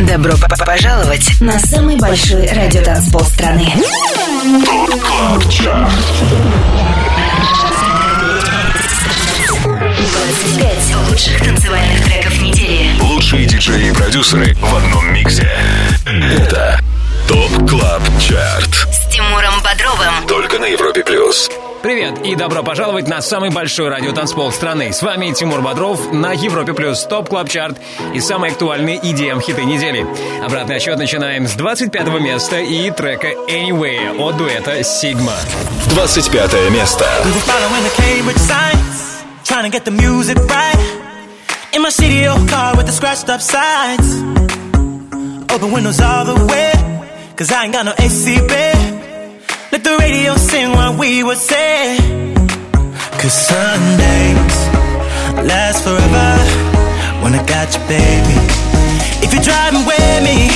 Добро пожаловать на самый большой радиотанцпол страны. 25 лучших танцевальных треков недели. Лучшие диджеи и продюсеры в одном миксе. Это TOP CLUB CHART. С Тимуром Бодровым. Только на Европе Плюс. Привет и добро пожаловать на самый большой радиотанцпол страны. С вами Тимур Бодров на Европе Плюс Top Club Chart и самые актуальные EDM хиты недели. Обратный отчет начинаем с 25 места и трека Anyway от дуэта Sigma. 25 место. Trying to get the music right In my CDO car with the scratched up sides Open windows all the way Cause I ain't got no AC, babe Let the radio sing what we would say. Cause Sundays last forever. When I got you, baby. If you're driving with me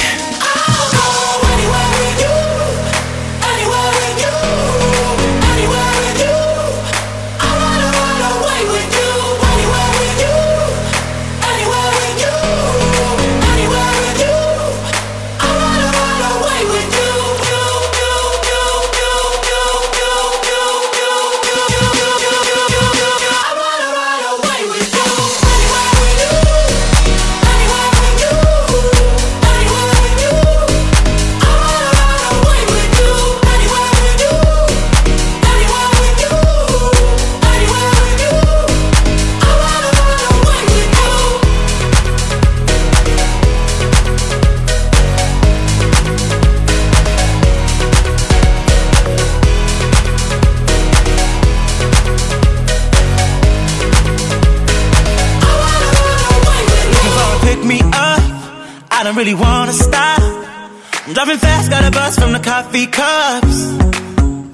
really wanna stop. I'm driving fast, got a buzz from the coffee cups.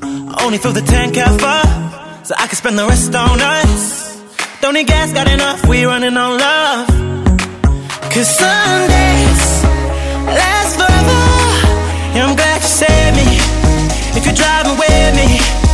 I Only fill the tank half up, so I can spend the rest on us. Don't need gas, got enough. We running on love. Cause Sundays last forever. Yeah, I'm glad you saved me. If you're driving with me,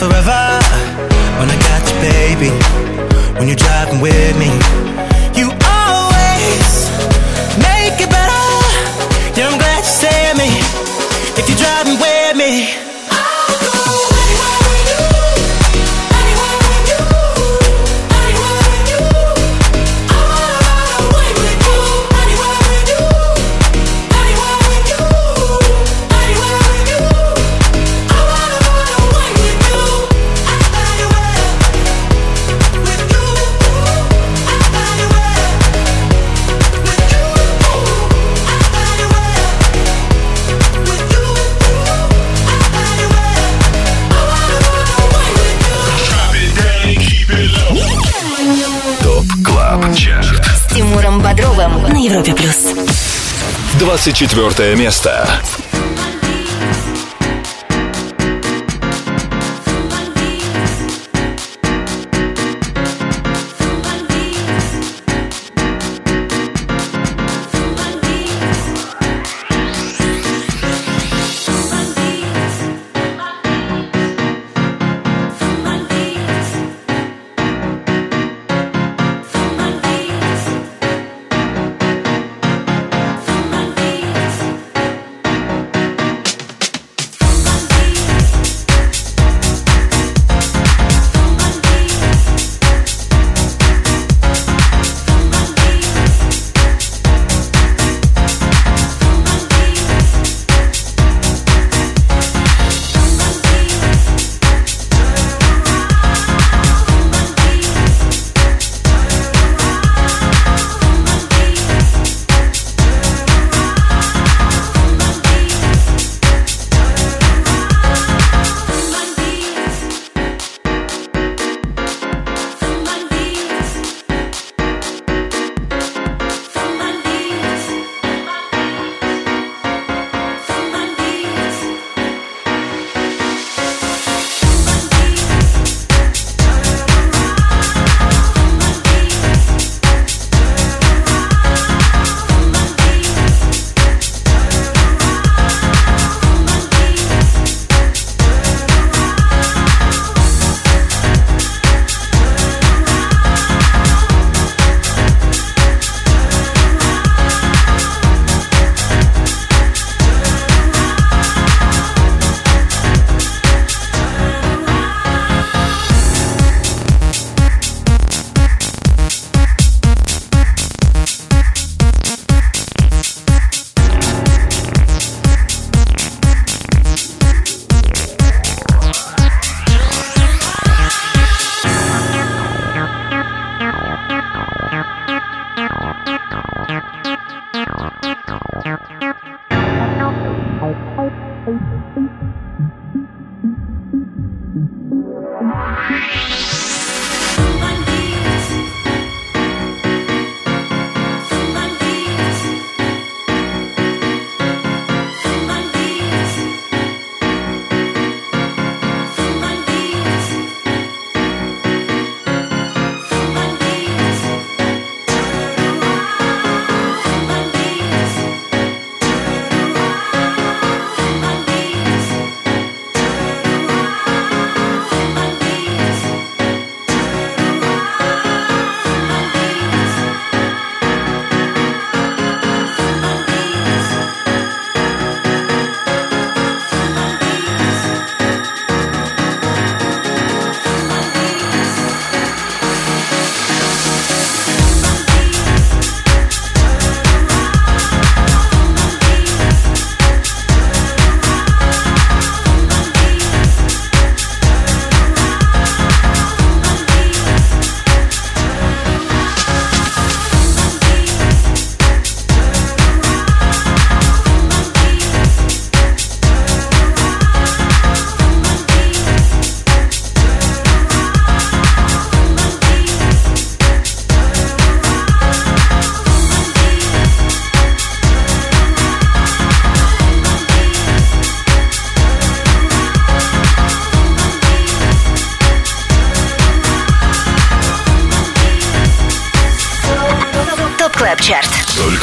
forever. When I got you, baby. When you're driving with me, 24 место.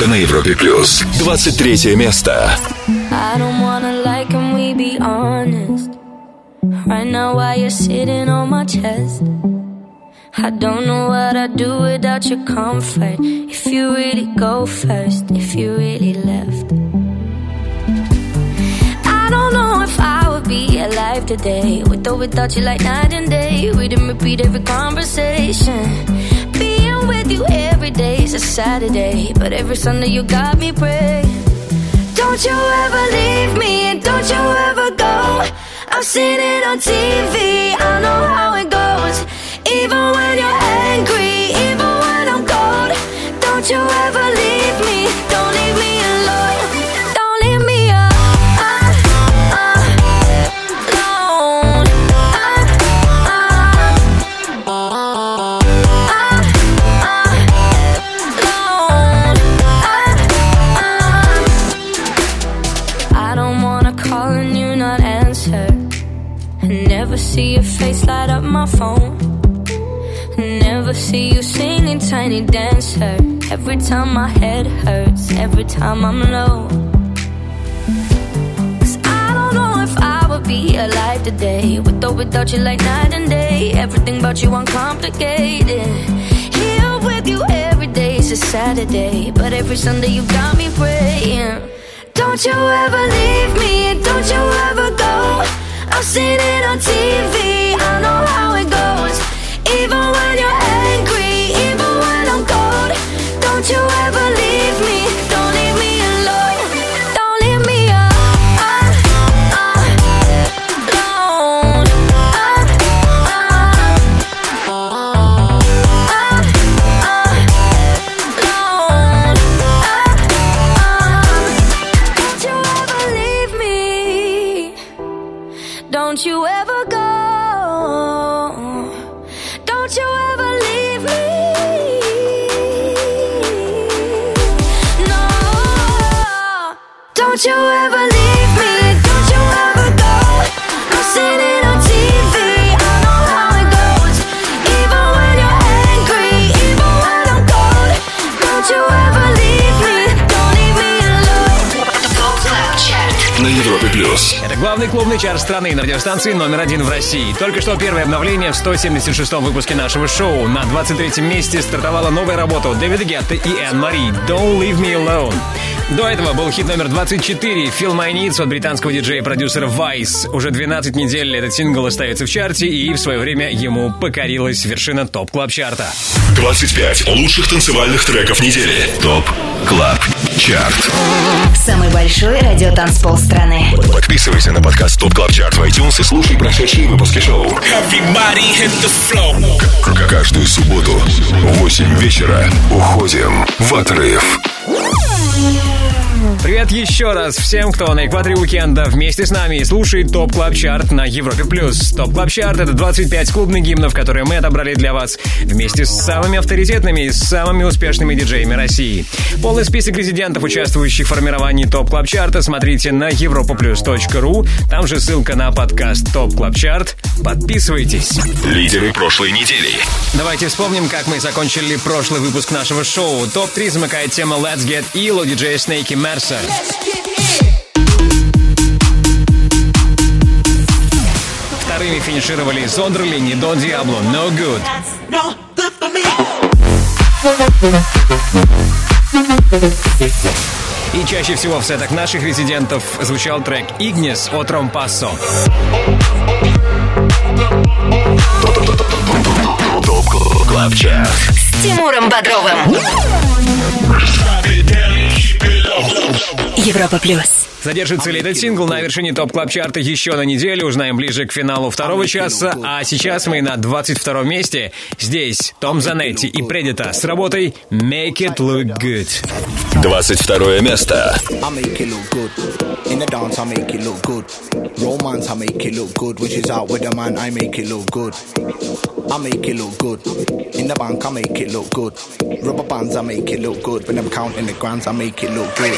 на Европе плюс. 23 место. I don't wanna like and we be honest. Right now, while you're sitting on my chest. I don't know what I'd do without your comfort. If you really go first, if you really left. I don't know if I would be alive today. With or without you, like night and day. Read and repeat every conversation. Being with you is a Saturday. But every Sunday, you got me praying. Don't you ever leave me, and don't you ever go. I've seen it on TV, I know how it goes. Even when Every time my head hurts, every time I'm low. Cause I don't know if I would be alive today. With or without you, like night and day. Everything about you uncomplicated. Here with you every day is a Saturday. But every Sunday you got me praying. Don't you ever leave me, don't you ever go. I've seen it on TV, I know how it goes. Even when you're главный клубный чарт страны на радиостанции номер один в России. Только что первое обновление в 176-м выпуске нашего шоу. На 23-м месте стартовала новая работа у Дэвида Гетта и Энн Мари «Don't Leave Me Alone». До этого был хит номер 24 «Feel My Needs» от британского диджея-продюсера Vice. Уже 12 недель этот сингл остается в чарте, и в свое время ему покорилась вершина Top Club Chart а. 25 лучших танцевальных треков недели. ТОП CLUB CHART. Самый большой радиотанцпол страны. Подписывайся на подкаст TOP CLUB CHART в iTunes и слушай прошедшие выпуски шоу. Everybody hit the floor. К- Каждую субботу в 8 вечера уходим в отрыв. Привет еще раз всем, кто на экваторе уикенда вместе с нами слушает TOP Club Chart на Европе+. плюс. TOP Club Chart — это 25 клубных гимнов, которые мы отобрали для вас вместе с самыми авторитетными и самыми успешными диджеями России. Полный список резидентов, участвующих в формировании Top Club Chart а, смотрите на europaplus.ru. Там же ссылка на подкаст Top Club Chart. Подписывайтесь. Лидеры прошлой недели. Давайте вспомним, как мы закончили прошлый выпуск нашего шоу. Топ-3 замыкает тема Let's Get Ill у DJ Snake и Mercer а. Вторыми финишировали Зондерли, Дон Диабло, No Good. И чаще всего в сетах наших резидентов звучал трек Ignis от Ромпассо. С Тимуром Бодровым. Европа плюс. Задержится ли этот сингл на вершине топ клаб чарта еще на неделю, узнаем ближе к финалу второго часа. А сейчас мы на 22 месте. Здесь Том Занетти и Предита с работой Make It Look Good. 22 место. I make it look good. In the dance, I make it look good. Romance, I make it look good. Which is out with the man, I make it look good. I make it look good. In the bank, I make it look good. Rubber bands, I make it look good. When I'm counting the grands, I make it look good.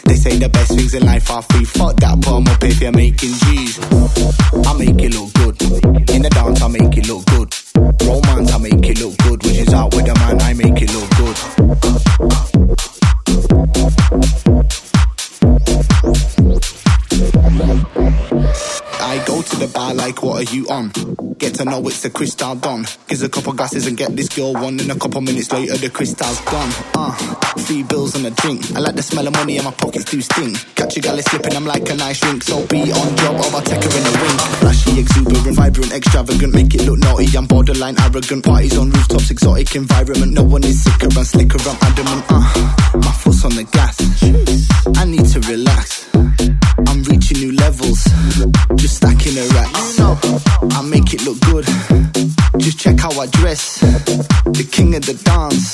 Say the best things in life are free. Fuck that, put 'em up if you're making G's. I make it look good. In the dance, I make it look good. Romance, I make it look good. Which is out with the man, I make it look good. The bar like, what are you on? Get to know it's the crystal Don. Gives a couple glasses and get this girl one. And a couple minutes later, the crystal's gone. Uh, three bills and a drink. I like the smell of money and my pockets do stink. Catch a gal slipping, I'm like a nice drink. So be on job or I'll take her in the ring. Flashy, exuberant, vibrant, extravagant. Make it look naughty, I'm borderline arrogant. Parties on rooftops, exotic environment. No one is sicker and slicker, I'm adamant. Uh, my foot's on the gas. I need to relax. New levels. Just stacking the racks. I make it look good. Just check how I dress. The king of the dance.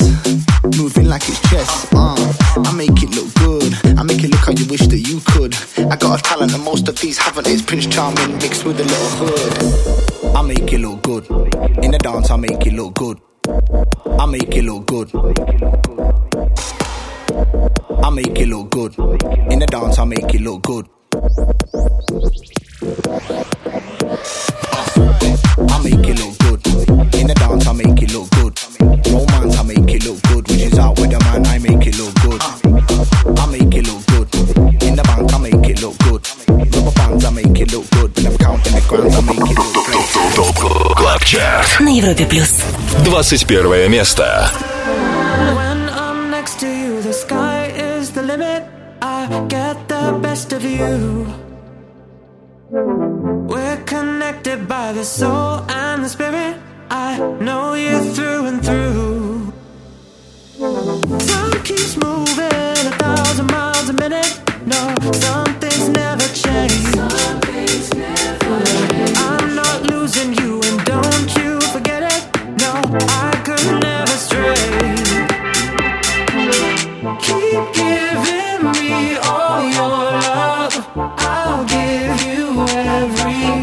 Moving like it's chess. Uh, I make it look good. I make it look how you wish that you could. I got a talent and most of these haven't. It's Prince Charming mixed with a little hood. I make it look good. In the dance, I make it look good. I make it look good. I make it look good. In the dance, I make it look good. I make it look good. In the dance, I make it look good. Romance, I make it look good. Which is out with the man, I make it look good. I make it look good. In the bank, I make it look good. Rubber bands, I make it look good. When I'm counting the grands, I make it look good. ТОП КЛАБ ЧАРТ. На Европе плюс. 21 место. You. We're connected by the soul and the spirit. I know you through and through. Time keeps moving a thousand miles a minute. No, every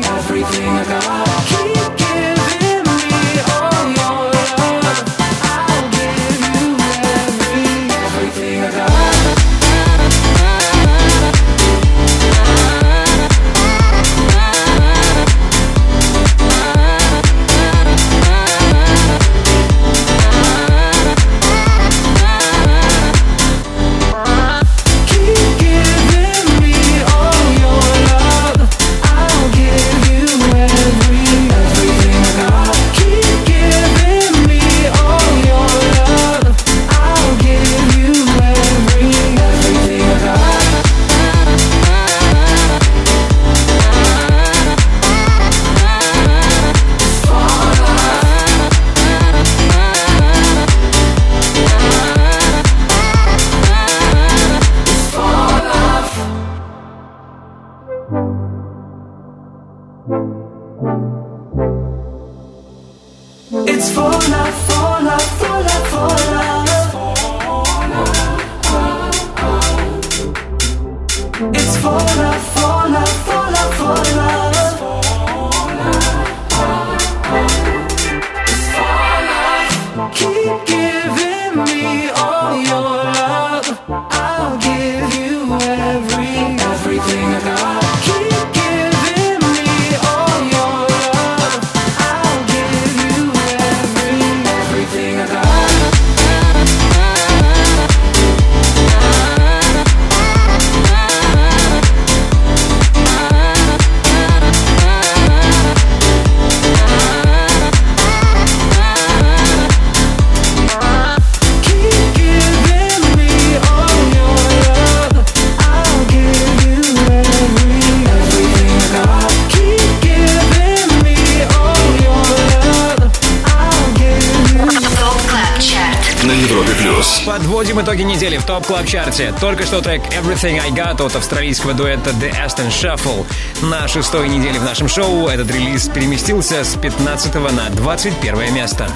чарте Только что трек Everything I Got от австралийского дуэта The Aston Shuffle. На шестой неделе в нашем шоу этот релиз переместился с 15 на 21 место.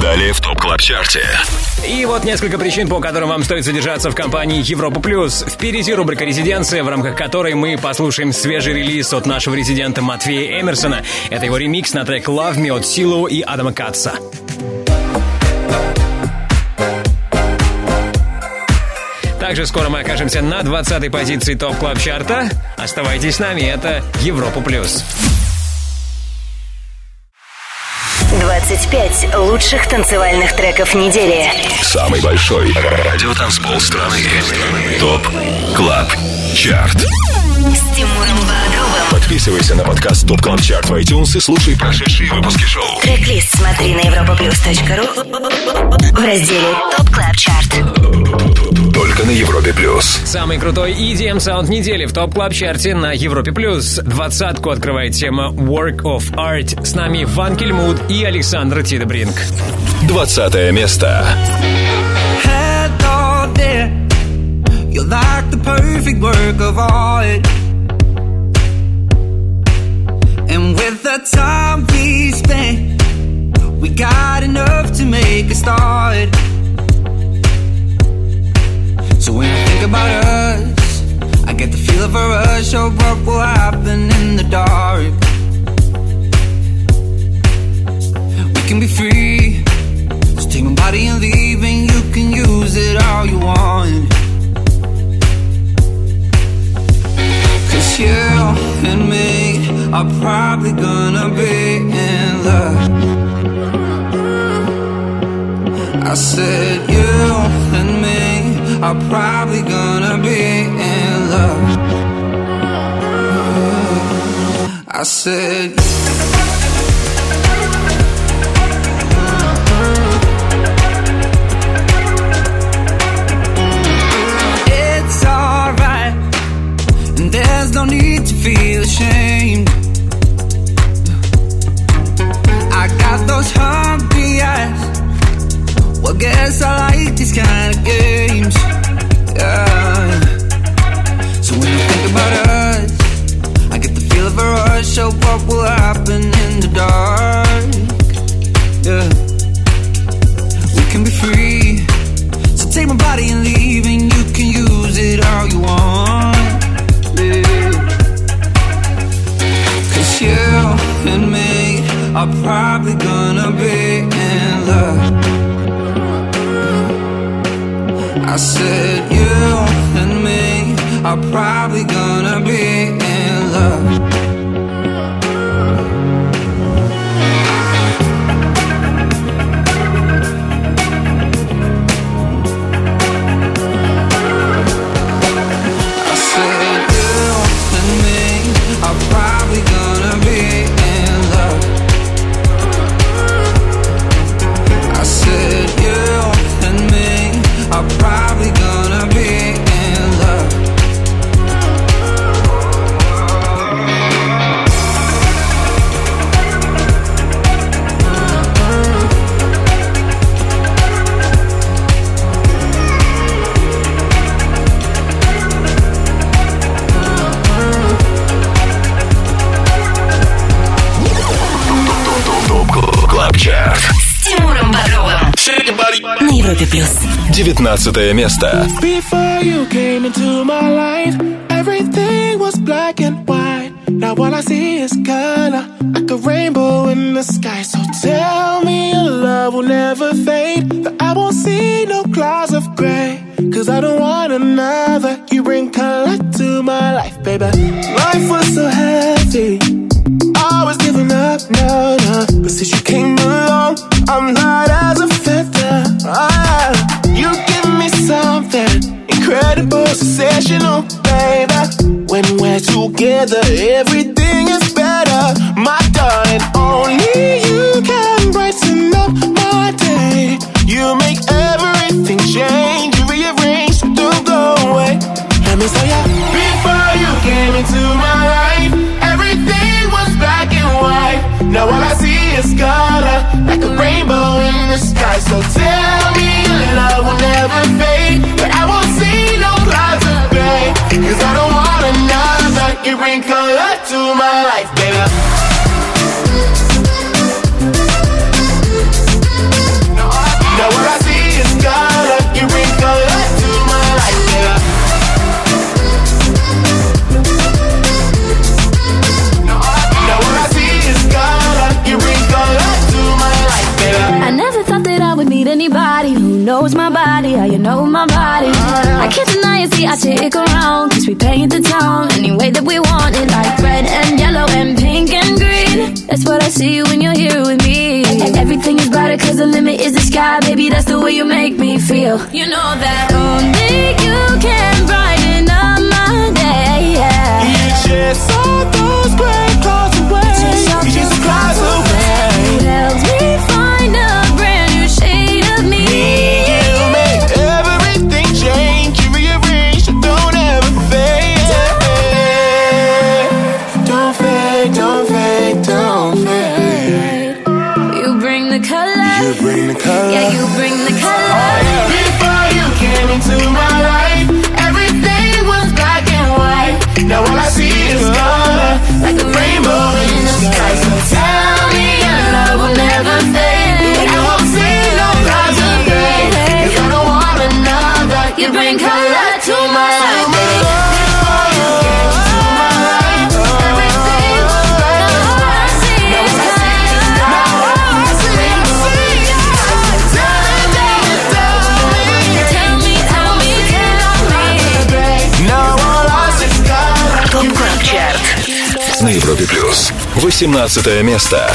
Далее в Top Club Chart е. И вот несколько причин, по которым вам стоит задержаться в компании Европа Плюс. Впереди рубрика «Резиденция», в рамках которой мы послушаем свежий релиз от нашего резидента Матвея Эмерсона. Это его ремикс на трек «Love Me» от Силу и Адама Катца. Также скоро мы окажемся на 20-й позиции Top Club Chart а. Оставайтесь с нами, это Европа Плюс. 25 лучших танцевальных треков недели. Самый большой радиотанцпол страны. Top Club Chart. С Тимуром Бодровым. Подписывайся на подкаст Top Club Chart в iTunes и слушай прошедшие выпуски шоу. Трек-лист смотри на europaplus.ru в разделе ТОП. Только на Европе Плюс. Самый крутой EDM саунд недели в топ клаб чарте на Европе плюс. Двадцатку открывает тема Work of Art. С нами Ван Кельмуд и Александр Тидебринг. Двадцатое место. Hello there. You're like the perfect work of art. And with the time we spent, we got enough to make a start. So when I think about us, I get the feel of a rush of what will happen in the dark. We can be free. So take my body and leave, and you can use it all you want. Cause you and me are probably gonna be in love. I said you and me are probably gonna be in love. I said it's alright, and there's no need to feel ashamed. I got those hungry eyes. Well, guess I like these kind of games. So when think about us, I get the feel of a rush of what will happen in the dark. Yeah. We can be free. So take my body and leave, and you can use it all you want. Cause you and me are probably gonna be in love. I said you and me are probably gonna be in love. Европе плюс. Девятнадцатое место. Before you came into my life, everything was black and white. Now all I see is color, like a rainbow in the sky. So tell me your love will never fade, that I won't see no clouds of gray. Cause I don't want another. You bring color to my life, baby. Life was so heavy. I was giving up, no, no. But since you came along, I'm light Sensational, baby. When we're together, everything is better. My darling, only you can brighten up my day. You make everything change, you rearrange, don't go away. Let me say ya. Before you came into my life, everything was black and white. Now all I see is color, like a rainbow in the sky. So tell Cause I don't want another. You bring color to my life, baby. Knows my body, how you know my body. I can't deny it, see, I stick around, cause we paint the town any way that we want it, like red and yellow and pink and green. That's what I see when you're here with me. Everything is brighter, cause the limit is the sky, baby, that's the way you make me feel. You know that only you can brighten up my day, yeah. You chase all those gray clouds away. You just clouds away. 18 место.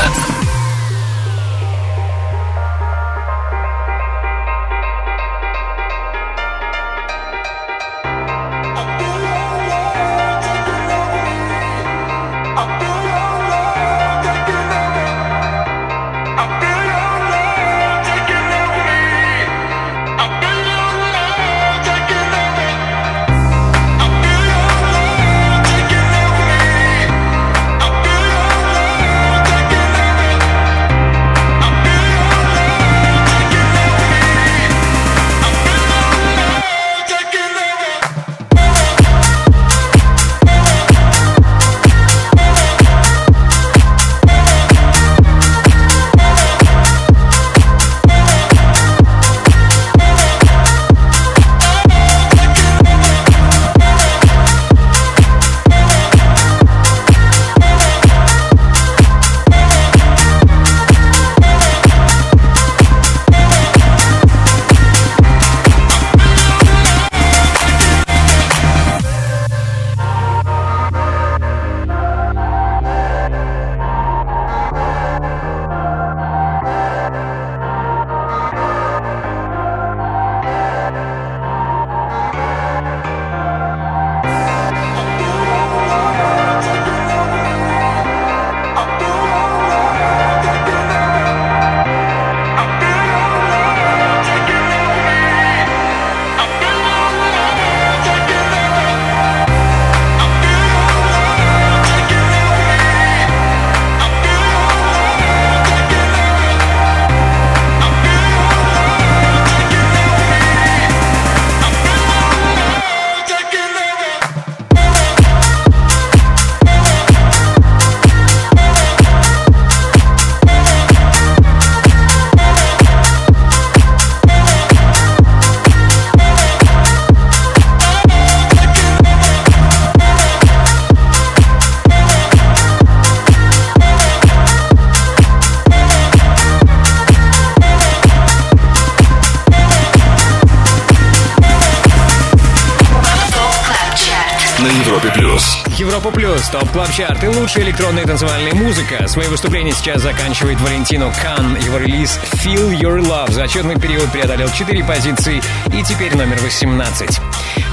Лучшая электронная танцевальная музыка. Свои выступления сейчас заканчивает Valentino Khan. Его релиз Feel Your Love за отчетный период преодолел 4 позиции и теперь номер 18.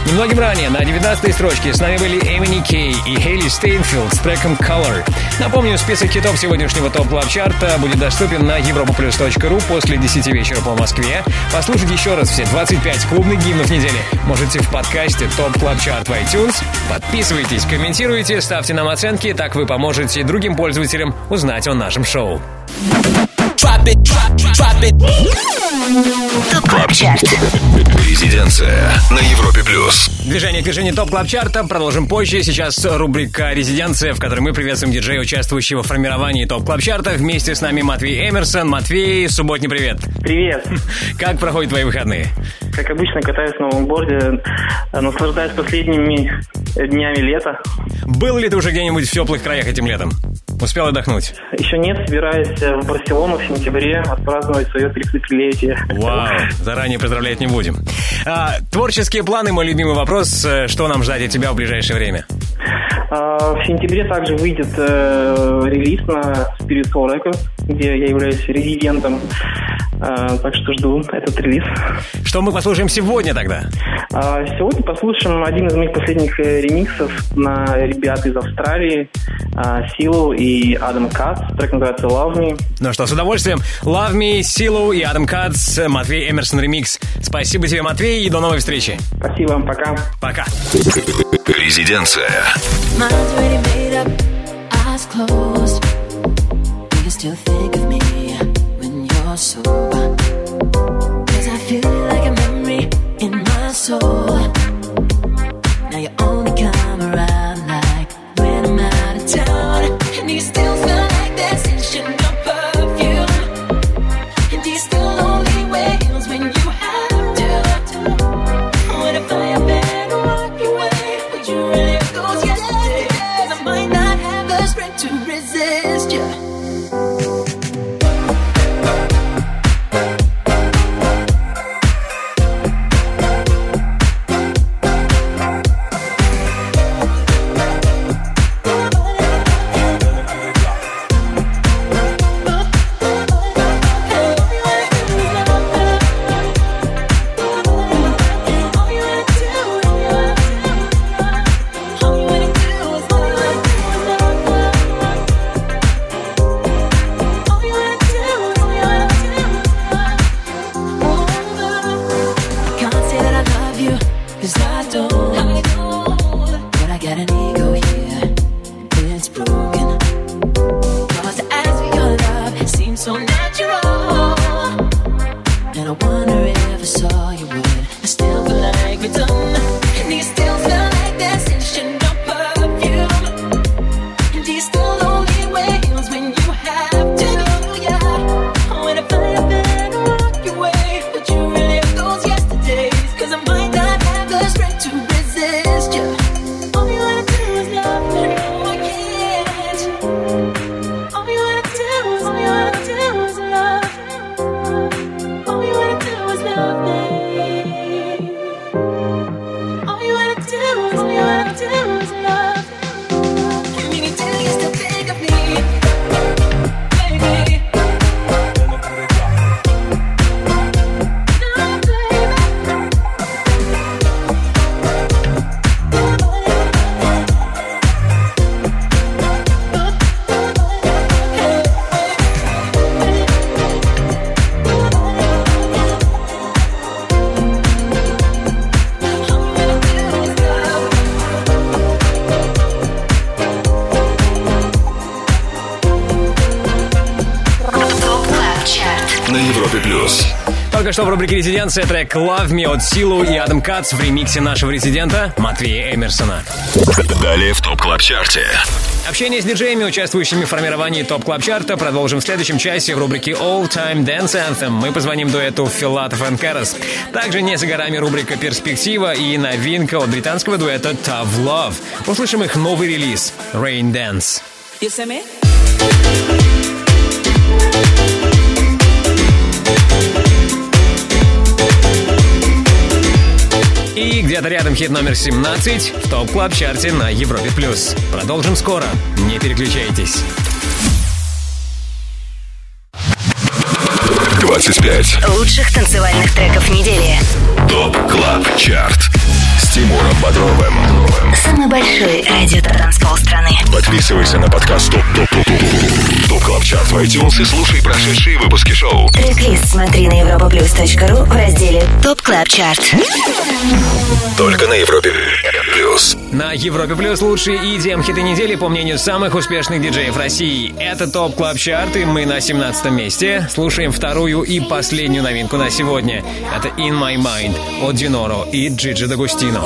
Немногим ранее на 19 строчке с нами были MNEK и Хейли Стейнфилд с треком Colour. Напомню, список хитов сегодняшнего Top Club Chart а будет доступен на europaplus.ru после 10 вечера по Москве. Послушать еще раз все 25 клубных гимнов недели можете в подкасте Top Club Chart в iTunes. Подписывайтесь, комментируйте, ставьте нам оценки, так вы поможете другим пользователям узнать о нашем шоу. drop it, drop, drop it. ТОП КЛАБ ЧАРТ. Резиденция на Европе плюс. Движение к движению топ клаб чарта продолжим позже. Сейчас рубрика «Резиденция», в которой мы приветствуем диджея, участвующего в формировании топ клаб чарта. Вместе с нами Матвей Эмерсон. Матвей, субботний привет. Привет. Как проходят твои выходные? Как обычно, катаюсь на лонгборде, наслаждаюсь последними днями лета. Был ли ты уже где-нибудь в теплых краях этим летом? Успел отдохнуть? Еще нет, собираюсь в Барселону в сентябре отпраздновать свое 30-летие. Вау, заранее поздравлять не будем. А, творческие планы, мой любимый вопрос. Э, Что нам ждать от тебя в ближайшее время? А, В сентябре также выйдет э, релиз на Spiritual Records, где я являюсь резидентом. А, Так что жду этот релиз. Что мы послушаем сегодня тогда? А, Сегодня послушаем один из моих последних э, ремиксов на ребят из Австралии, а, Силу и Адам Кац. Трек называется Love Me. Ну что, с удовольствием. Love Me, Силу и Адам Кац, Матвей Эмерсон ремикс. Спасибо тебе, Матвей, и до новой встречи. Спасибо, пока. Пока. Резиденция. Mind's already made up, eyes closed. Do you still think of sober? Cause I feel like a memory in my soul. Только что в рубрике «Резиденция» трек «Love Me» от Силу и Адам Кац в ремиксе нашего резидента Матвея Эмерсона. Далее в Top Club Chart е. Общение с диджеями, участвующими в формировании Top Club Chart а продолжим в следующем часе в рубрике All Time Dance Anthem. Мы позвоним дуэту Филатов и Карас. Также не за горами рубрика «Перспектива» и новинка от британского дуэта Tough Love. Услышим их новый релиз «Rain Dance». И где-то рядом хит номер 17 в Top Club Chart е на Европе+. плюс. Продолжим скоро. Не переключайтесь. 25. Лучших танцевальных треков недели. Top Club Chart. Тимуром Бодровым. Самый большой радио страны. Подписывайся на подкаст Top Top Top Top Top Club Chart в iTunes и слушай прошедшие выпуски шоу. трек смотри на europaplus.ru в разделе ТОП КЛАП ЧАРТ. Только на Европе Плюс. На Европе Плюс лучшие EDM хиты недели по мнению самых успешных диджеев России. Это ТОП КЛАП ЧАРТ и мы на 17 месте. Слушаем вторую и последнюю новинку на сегодня. Это In My Mind от Диноро и Джиджи Дагустино.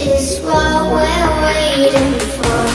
is what we're waiting for.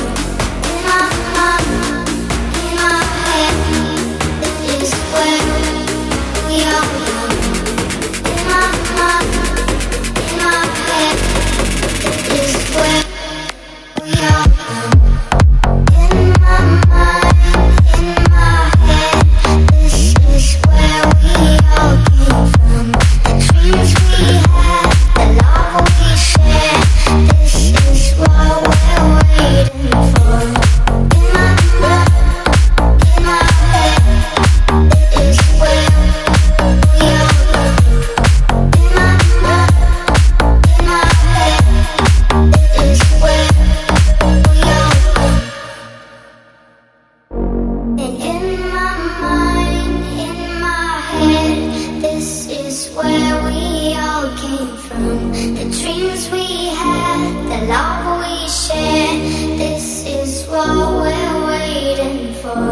love we share. This is what we're waiting for.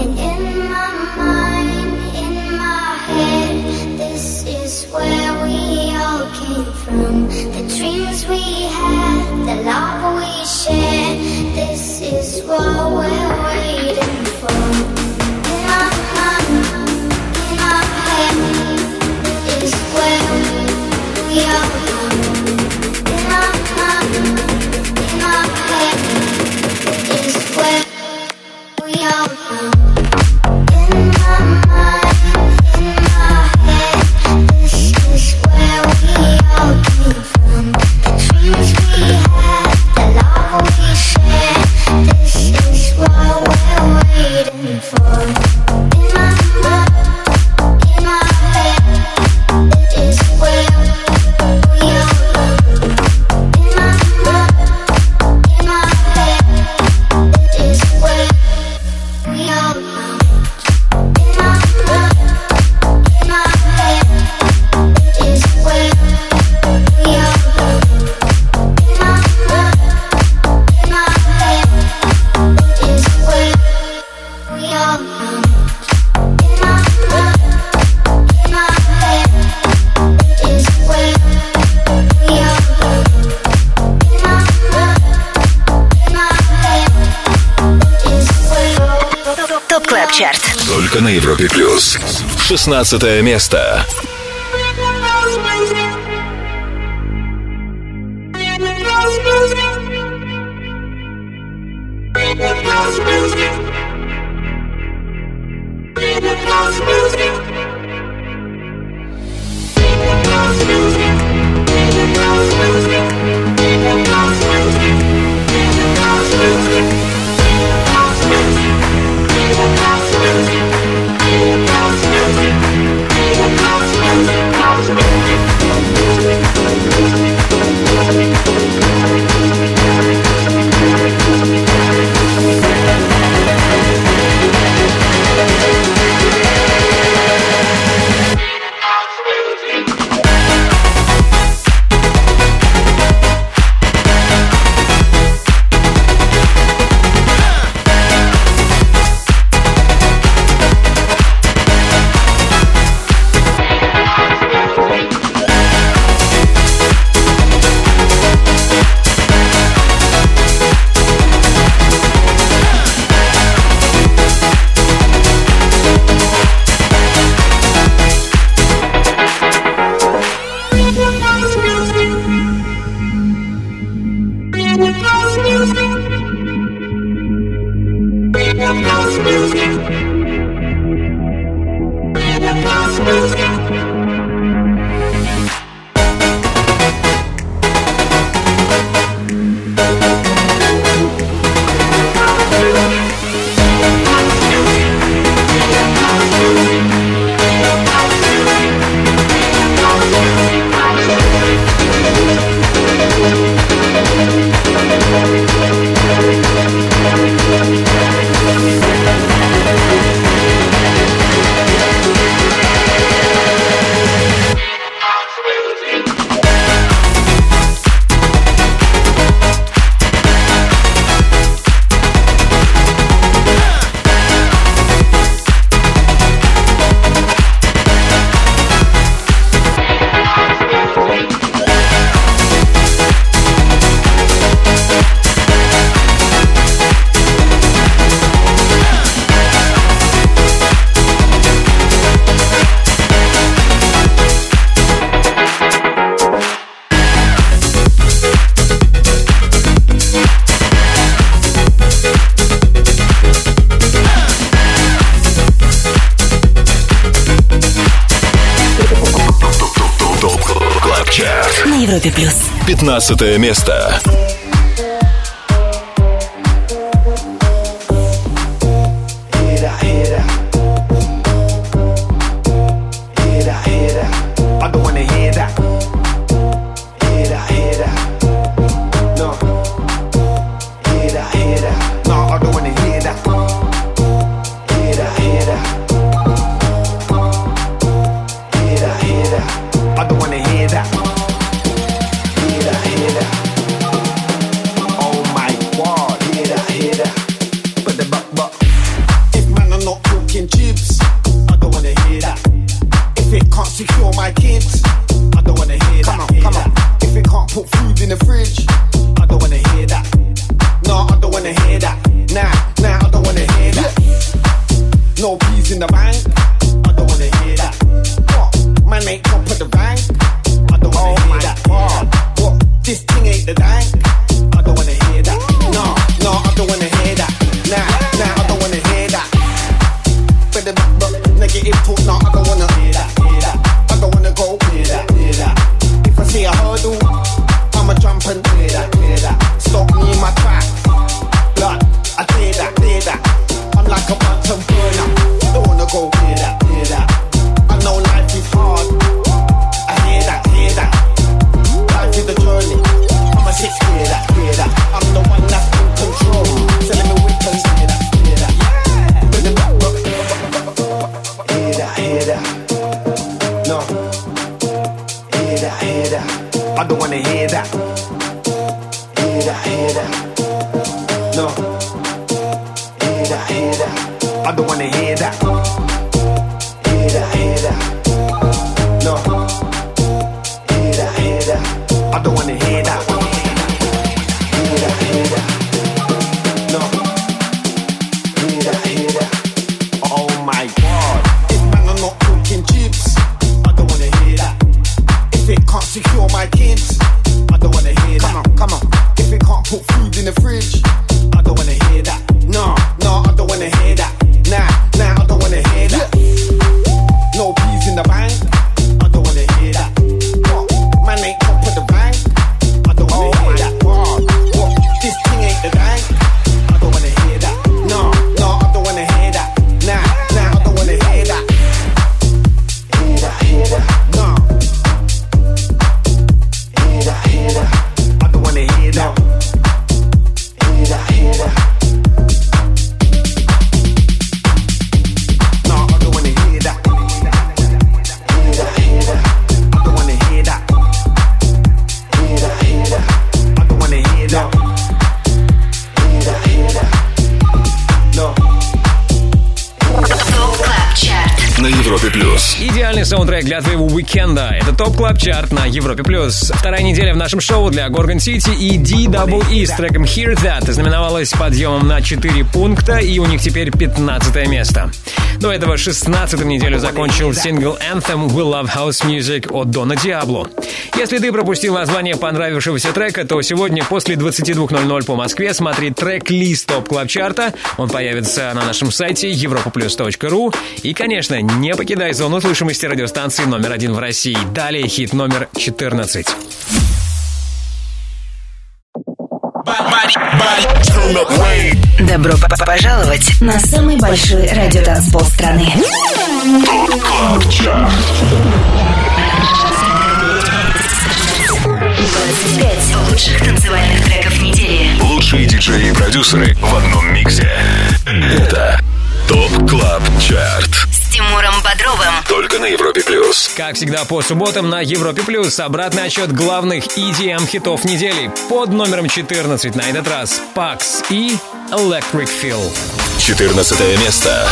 And in my mind, in my head, this is where we all came from. The dreams we 16 место. С 15 место. that. No, hear that, hear that. I don't wanna hear that. Уикенда. Это Top Club Chart на Европе плюс. Вторая неделя в нашем шоу для Gorgon City и DWE с треком Hear That знаменовалась подъемом на 4 пункта, и у них теперь 15 место. До этого 16 неделю закончил сингл Anthem We Love House Music от Дона Диабло. Если ты пропустил название понравившегося трека, то сегодня после 22.00 по Москве смотри трек-лист Top Club Chart а. Он появится на нашем сайте europaplus.ru. И, конечно, не покидай зону слышимости радиостанции номер один в России. Далее хит номер 14. Добро пожаловать на самый большой радиотанцпол страны. 25 лучших танцевальных треков недели. Лучшие диджеи и продюсеры в одном миксе. Это ТОП КЛАБ ЧАРТ. С Тимуром Бодровым. Только на Европе плюс. Как всегда, по субботам на Европе Плюс обратный отчет главных EDM хитов недели. Под номером 14 на этот раз Pax и Electric Feel. 14 место.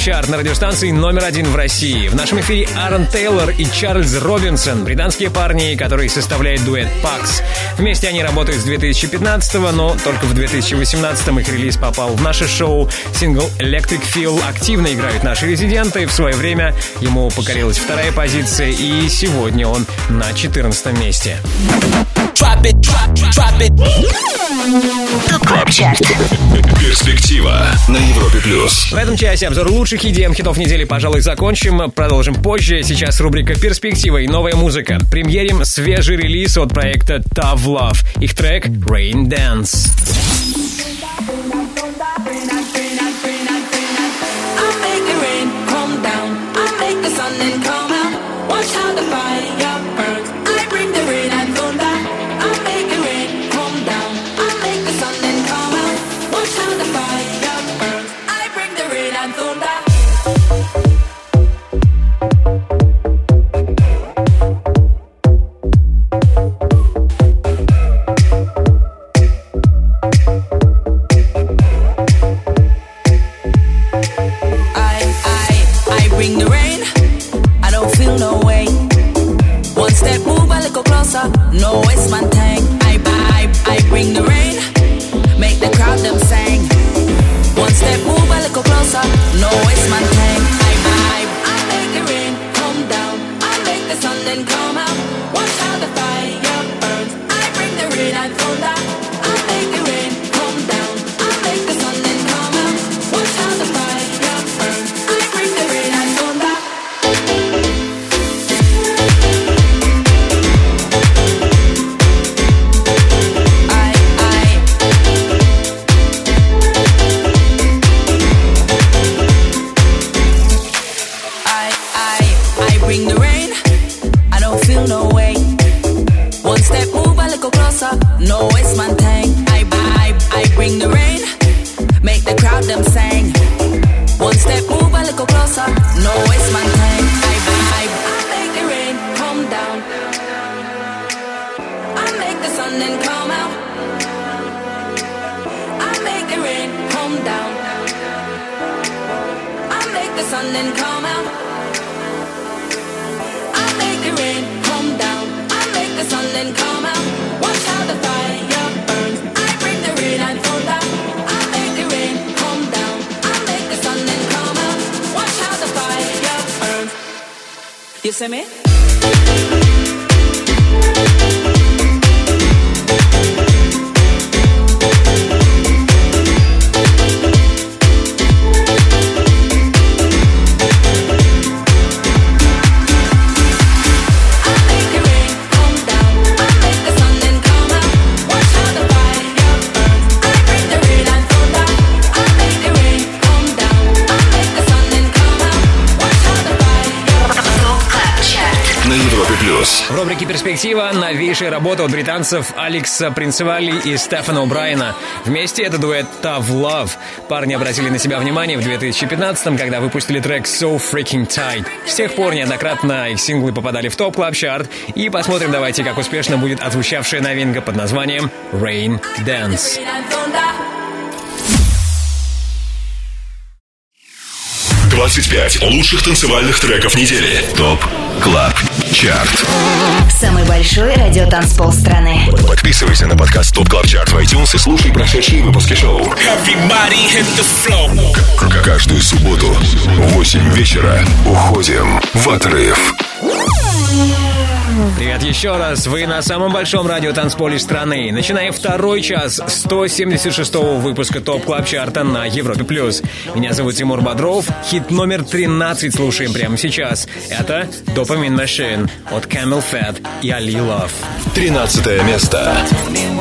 Это Top Club Chart на радиостанции номер один в России. В нашем эфире Аарон Тейлор и Чарльз Робинсон, британские парни, которые составляют дуэт Pax. Вместе они работают с 2015 но только в 2018 их релиз попал в наше шоу. Сингл Electric Feel активно играют наши резиденты. В свое время ему покорилась вторая позиция, и сегодня он на 14 месте. Top Club Chart. Перспектива на Европе плюс. В этом часе обзор лучших EDM хитов недели, пожалуй, закончим. Продолжим позже. Сейчас рубрика «Перспектива» и новая музыка. Премьерим свежий релиз от проекта Tough Love. Их трек «Rain Dance». I make the британцев Алекса Принцевали и Стефана О'Брайена. Вместе это дуэт Tough Love. Парни обратили на себя внимание в 2015-м, когда выпустили трек So Freaking Tight. С тех пор неоднократно их синглы попадали в топ клаб чарт И посмотрим давайте, как успешно будет отзвучавшая новинка под названием Rain Dance. 25 лучших танцевальных треков недели. ТОП Club Chart. Самый большой радиотанцпол страны. Подписывайся на подкаст Top Club Chart в iTunes и слушай прошедшие выпуски шоу. Everybody hit the floor. К- Каждую субботу в 8 вечера уходим в отрыв. Привет еще раз. Вы на самом большом радио танцполе страны. Начинаем второй час 176-го выпуска Top Club Chart а на Европе+. плюс. Меня зовут Тимур Бодров. Хит номер 13 слушаем прямо сейчас. Это Dopamine Machine от Camel Fat и Ali Love. 13 место. Dopamine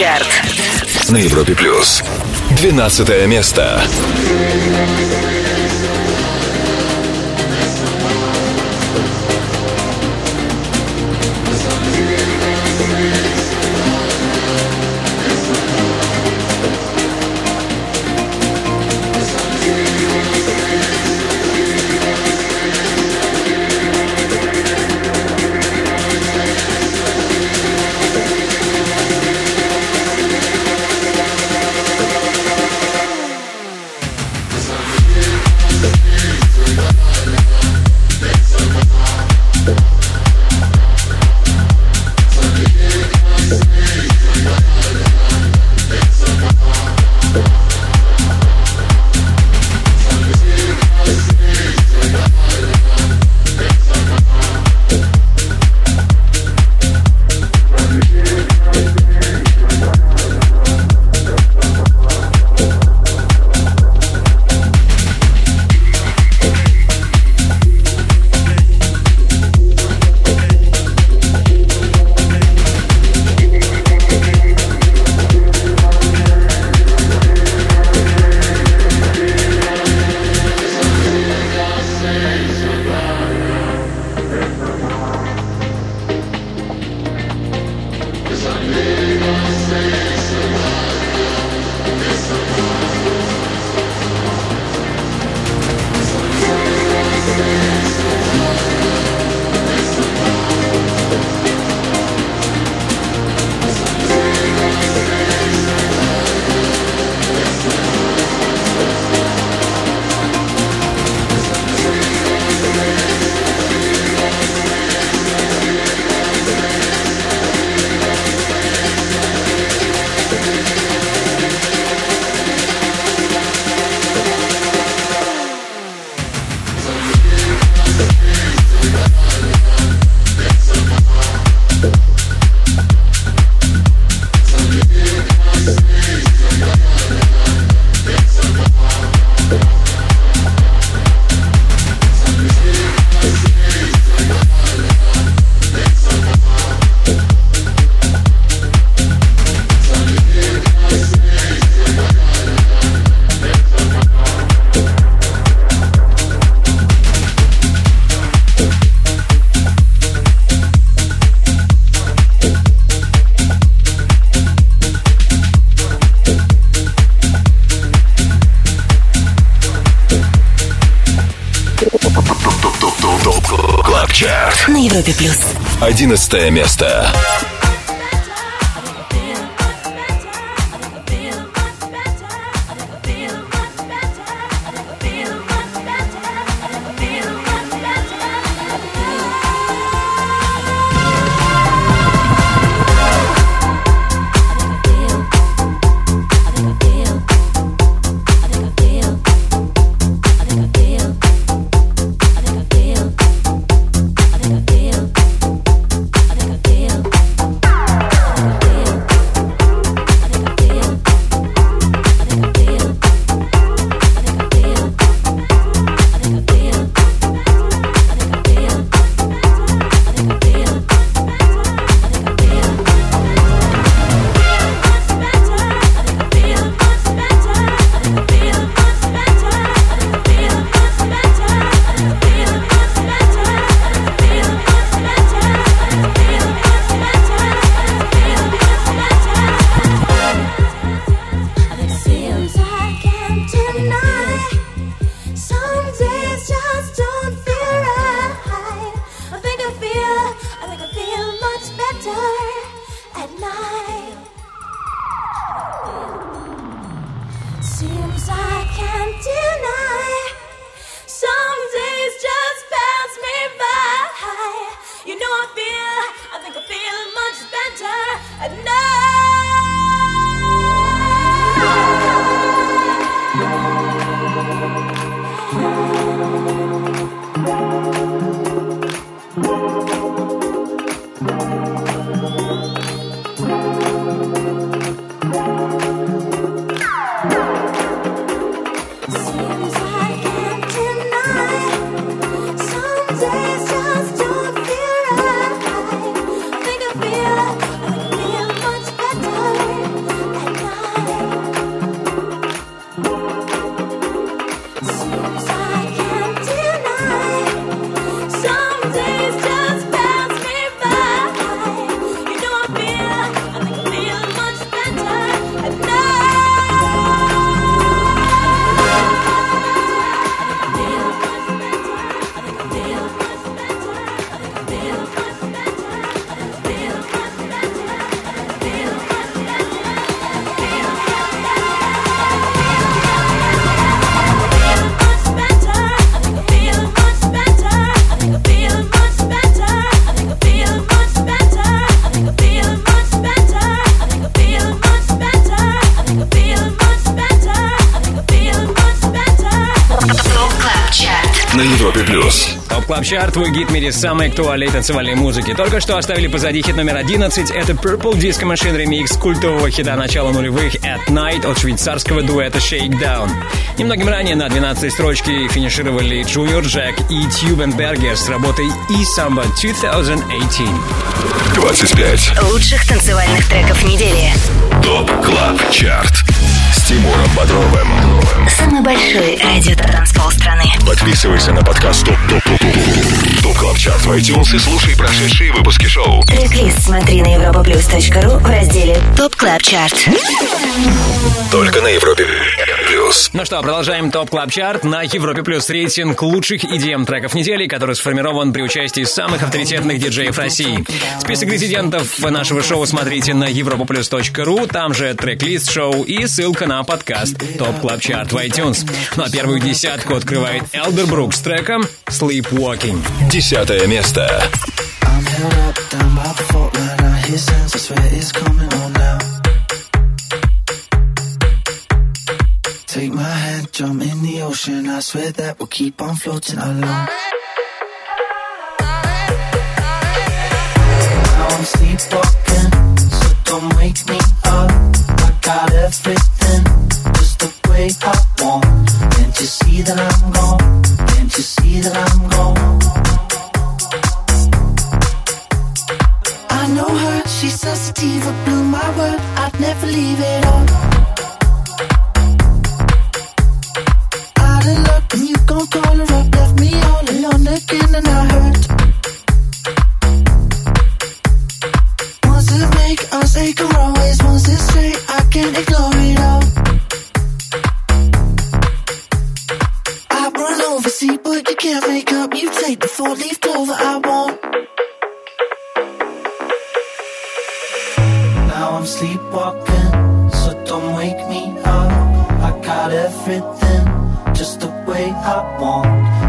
Чарт. На Европе плюс. 12 место. Европе плюс. Одиннадцатое место. Club Chart, твой гид в мире самой актуальной танцевальной музыки. Только что оставили позади хит номер 11. Это Purple Disco Machine ремикс культового хита начала нулевых At Night от швейцарского дуэта Shakedown. Немногим ранее на 12 строчке финишировали Junior Jack и Tube & Berger с работой E-Samba 2018. 25. Лучших танцевальных треков недели. Top Club Chart Тимуром Бодровым Самый большой радиотанцпол страны. Подписывайся на подкаст Top Top Top Top Top Club Chart в iTunes и слушай прошедшие выпуски шоу Трек-лист смотри на europaplus.ru в разделе Top Club Chart. Только на Европе плюс. Ну что, продолжаем Top Club Chart на Европе Плюс рейтинг лучших EDM треков недели, который сформирован при участии самых авторитетных диджеев России. Список резидентов нашего шоу смотрите на europaplus.ru, там же трек-лист шоу и ссылка на подкаст Top Club Chart в iTunes. Ну а первую десятку открывает Elderbrook с треком Sleepwalking. Десятое место. I'm held up, down by the fault line. I hear sounds, I swear it's coming on now. Take my hand, jump in the ocean. I swear that we'll keep on floating along. Now I'm sleepwalking, so don't wake me up. I got everything, just the way I want. Can't you see that I'm gone? Can't you see that I'm gone? I know her, she's sensitive, it blew my word. I'd never leave it all. Out of luck, and you gon' call her up, left me all alone again, and I hurt. Wants to make us ache always wants to say I can't ignore it all. I run over, see, but you can't make up. You take the four leaf clover I want. Now I'm sleepwalking, so don't wake me up. I got everything just the way I want.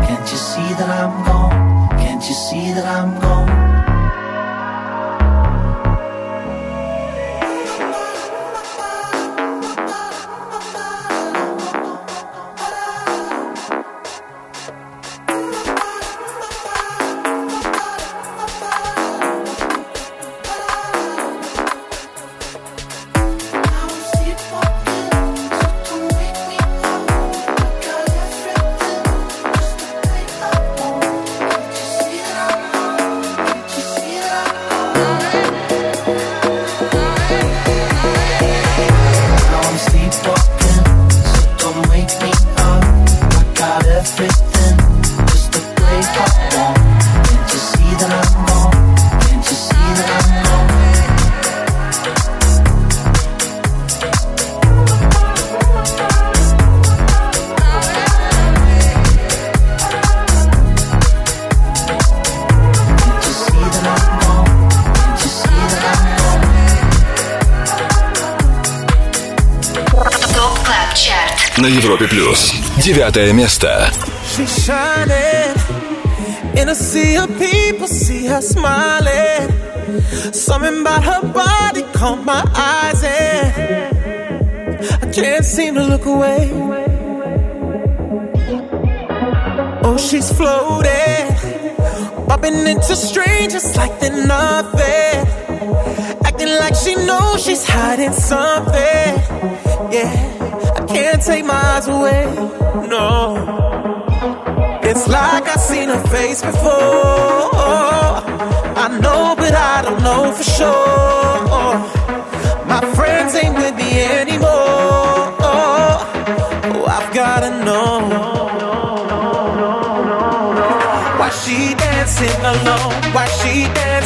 Can't you see that I'm gone? Can't you see that I'm gone? На Европе плюс. Девятое место. She's shining in a sea of people, see her smiling. Something about her body caught my eyes, and I can't seem to look away. Oh, she's floating, bumping into strangers like they're nothing. Acting like she knows she's hiding something. Yeah, I can't take my eyes away. No. It's like I've seen her face before. I know, but I don't know for sure. My friends ain't with me anymore. Oh, I've gotta know. Why she dancing alone? Why she dancing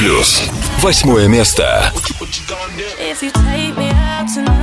Плюс. Восьмое место. If you take me out tonight,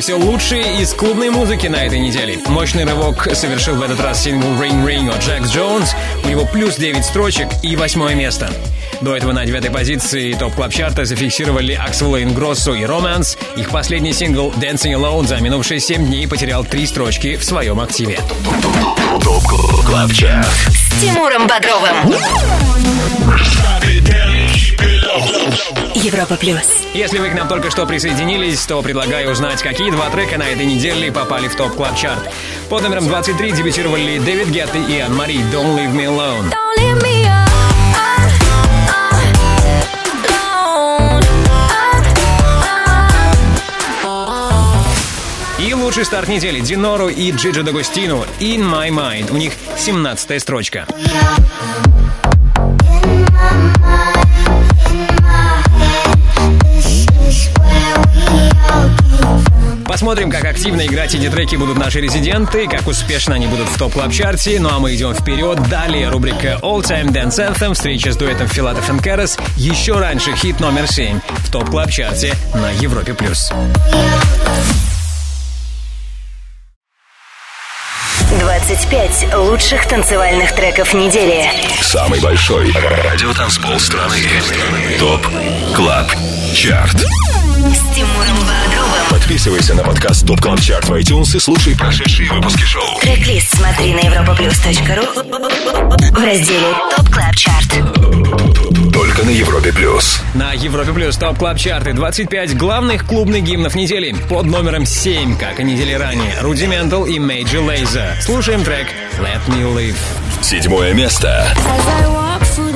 и все лучшее из клубной музыки на этой неделе. Мощный рывок совершил в этот раз сингл Ring Ring от Jax Jones. У него плюс 9 строчек и восьмое место. До этого на девятой позиции Top Club Chart а зафиксировали Axwell Ingrosso и Rømans. Их последний сингл Dancing Alone за минувшие 7 дней потерял три строчки в своем активе. Top Club Chart. С Тимуром Бодровым. Европа плюс. Если вы к нам только что присоединились, то предлагаю узнать, какие два трека на этой неделе попали в топ клаб чарт. Под номером 23 дебютировали Дэвид Гетт и Ан Мари «Don't Leave Me Alone». Don't leave me alone. И лучший старт недели Динору и Джиджи Дагостину «In My Mind». У них 17 строчка. Посмотрим, как активно играть эти треки будут наши резиденты, как успешно они будут в топ клаб чарте Ну а мы идем вперед. Далее рубрика All Time Dance Anthem, встреча с дуэтом Филатов и Керас. Еще раньше хит номер 7 в топ клаб чарте на Европе+. плюс. 25 лучших танцевальных треков недели. Самый большой радиотанцпол страны. Топ Club Chart. С Тимуром. Подписывайся на подкаст Top Club Chart в iTunes и слушай прошедшие выпуски шоу. Трек-лист смотри на europaplus.ru в разделе Top Club Chart. Только на Европе Плюс. На Европе Плюс Top Club Chart и 25 главных клубных гимнов недели под номером 7, как и недели ранее. Rudimental и Major Lazer. Слушаем трек Let Me Live. Седьмое место. As I walk through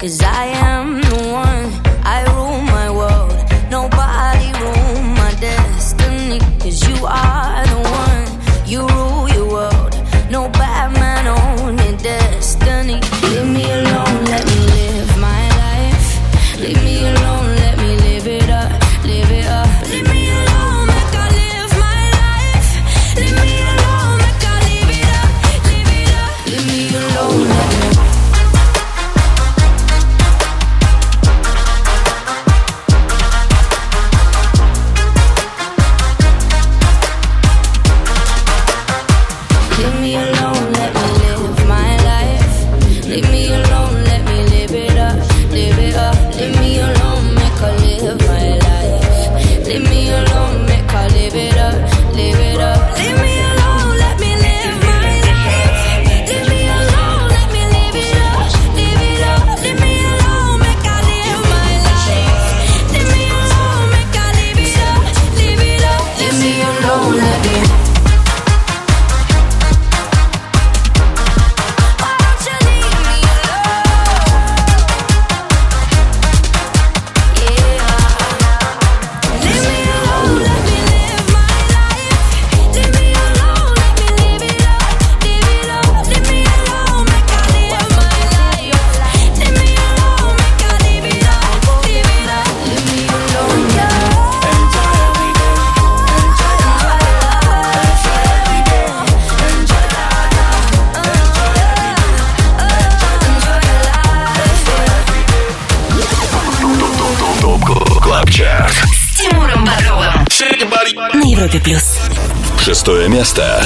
Cause I am на Европе плюс. Шестое место.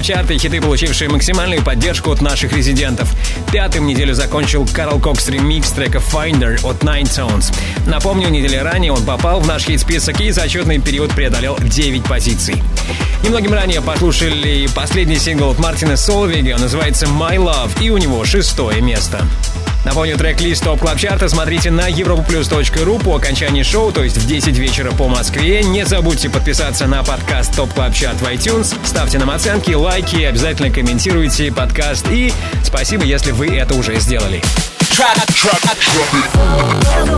Плюс. Top Club Chart и хиты, получившие максимальную поддержку от наших резидентов. Пятым неделю закончил Карл Кокс ремикс трека Finder от Ninetoes. Напомню, неделю ранее он попал в наш хит-список и за отчетный период преодолел 9 позиций. Немногим ранее послушали последний сингл от Мартина Солвига, он называется My Love, и у него шестое место. Напомню, трек-лист Top Club Chart а смотрите на europaplus.ru по окончании шоу, то есть в 10 вечера по Москве. Не забудьте подписаться на подкаст Top Club Chart в iTunes, ставьте нам оценки, лайки, обязательно комментируйте подкаст и спасибо, если вы это уже сделали.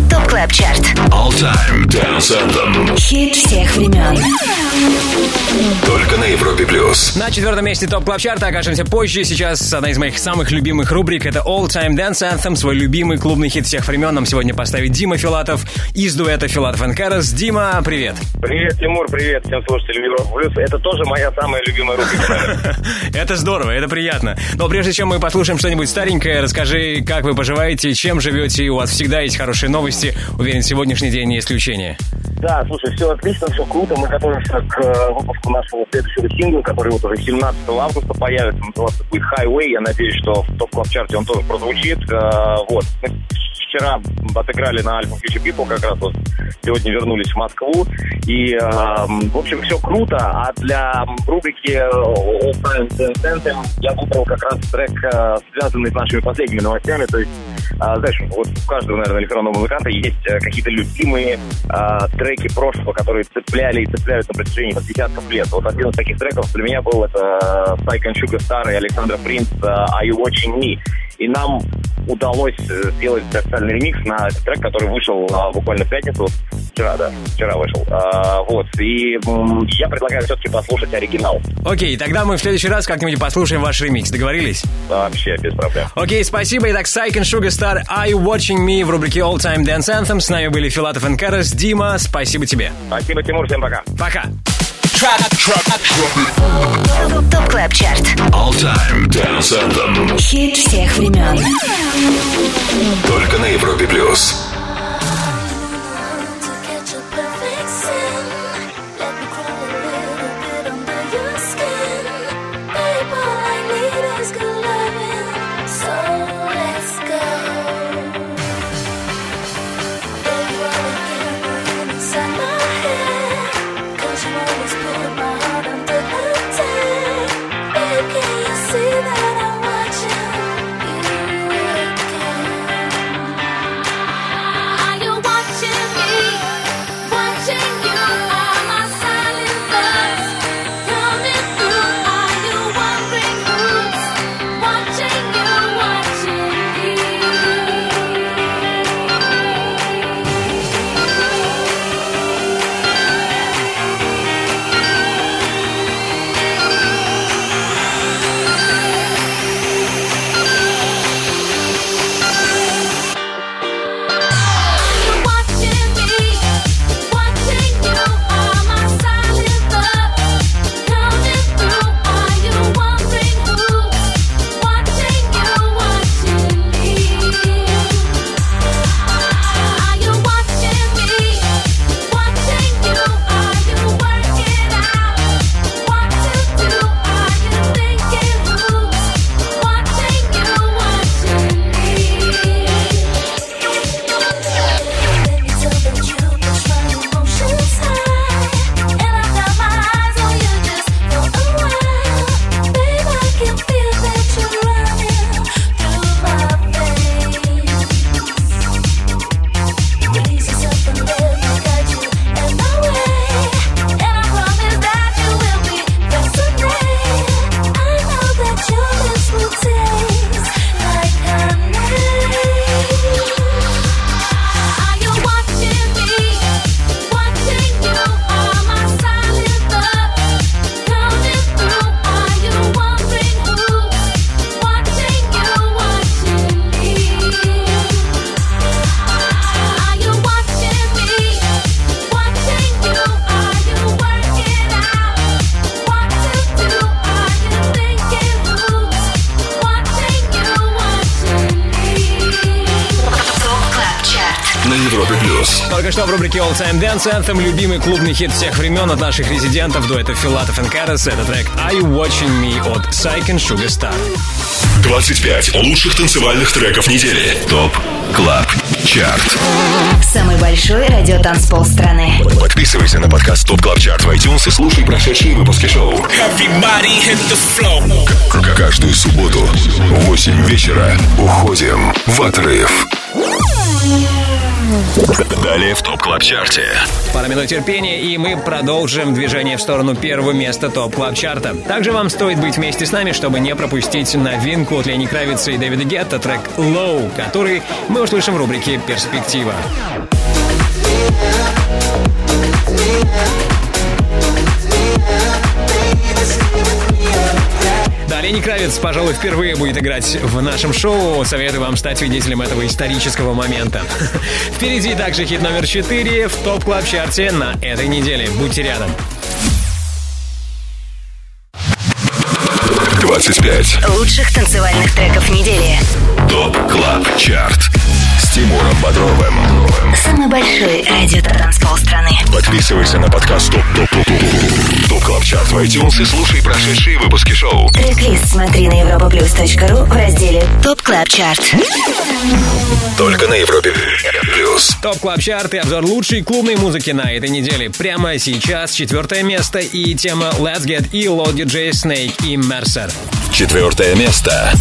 ТОП КЛАБ ЧАРТ All Time Dance Anthem. Хит всех времен Только на Европе плюс. На четвертом месте топ клаб чарта окажемся позже. Сейчас одна из моих самых любимых рубрик это All Time Dance Anthem, свой любимый клубный хит всех времен. Нам сегодня поставит Дима Филатов из дуэта Филатов и Карас. Дима, привет. Привет, Тимур, привет всем слушателям Европа Плюс. Это тоже моя самая любимая рубрика. Это здорово, это приятно. Но прежде чем мы послушаем что-нибудь старенькое, расскажи, как вы поживаете, чем живете, у вас всегда есть хорошие новости. Уверен, сегодняшний день не исключение. Да, слушай, все отлично, все круто. Мы готовимся к э, выпуску нашего следующего сингла, который вот уже 17 августа появится. Называться будет Highway. Я надеюсь, что в топ клаб чарте он тоже прозвучит. Э, Вот. Мы вчера отыграли на Alpha Future People, как раз вот сегодня вернулись в Москву. И, э, в общем, все круто. А для рубрики э, All Time Dance Anthem я выбрал как раз трек, э, связанный с нашими последними новостями. То есть, э, знаешь, вот у каждого, наверное, электронного музыканта есть э, какие-то любимые э, треки прошлого, которые цепляли и цепляют на протяжении десятков лет. Вот один из таких треков для меня был это Sugar Star и Александра Принц Are You Watching Me? И нам удалось сделать специальный ремикс на этот трек, который вышел буквально в пятницу. Вчера, да, вчера вышел. А, вот. И м, я предлагаю все-таки послушать оригинал. Окей, тогда мы в следующий раз как-нибудь послушаем ваш ремикс. Договорились? Вообще без проблем. Окей, спасибо. Итак, Psych and Sugar Star Are You Watching Me в рубрике All Time Dance Anthem. С нами были Филатов и Карас. Дима, спасибо тебе. Спасибо, Тимур, всем пока. Пока. ТОП КЛАБ ЧАРТ All Time Dance Anthem. Хит всех времен Только на Европе плюс. Рубрике All Time Dance Anthem любимый клубный хит всех времен от наших резидентов дуэта Филатов и Карас. Это трек Are You Watching Me от Psych and Sugar Star. 25 лучших танцевальных треков недели. ТОП КЛАБ ЧАРТ Самый большой радиотанцпол страны. Подписывайся на подкаст ТОП КЛАБ ЧАРТ в iTunes и слушай прошедшие выпуски шоу. Everybody hit the floor. К- Каждую субботу в 8 вечера уходим в отрыв. Далее в ТОП КЛАБ ЧАРТе. Пара минут терпения, и мы продолжим движение в сторону первого места топ клаб чарта Также вам стоит быть вместе с нами, чтобы не пропустить новинку от Лени Кравица и Дэвида Гетта, трек «Low», который мы услышим в рубрике «Перспектива». Да, Лени Кравец, пожалуй, впервые будет играть в нашем шоу. Советую вам стать свидетелем этого исторического момента. Впереди также хит номер 4 в Top Club Chart е на этой неделе. Будьте рядом. 25 Лучших танцевальных треков недели. Top Club Chart с Тимуром Бодровым. Самый большой радиотанцпол страны. Подписывайся на подкаст Top Top Top Top Top Club Chart в iTunes и слушай прошедшие выпуски шоу. Трек-лист смотри на europaplus.ru в разделе Top Club Chart. Только на Европе Плюс. Top Club Chart и обзор лучшей клубной музыки на этой неделе. Прямо сейчас четвертое место и тема Let's Get Ill от DJ Snake и Mercer. Четвертое место.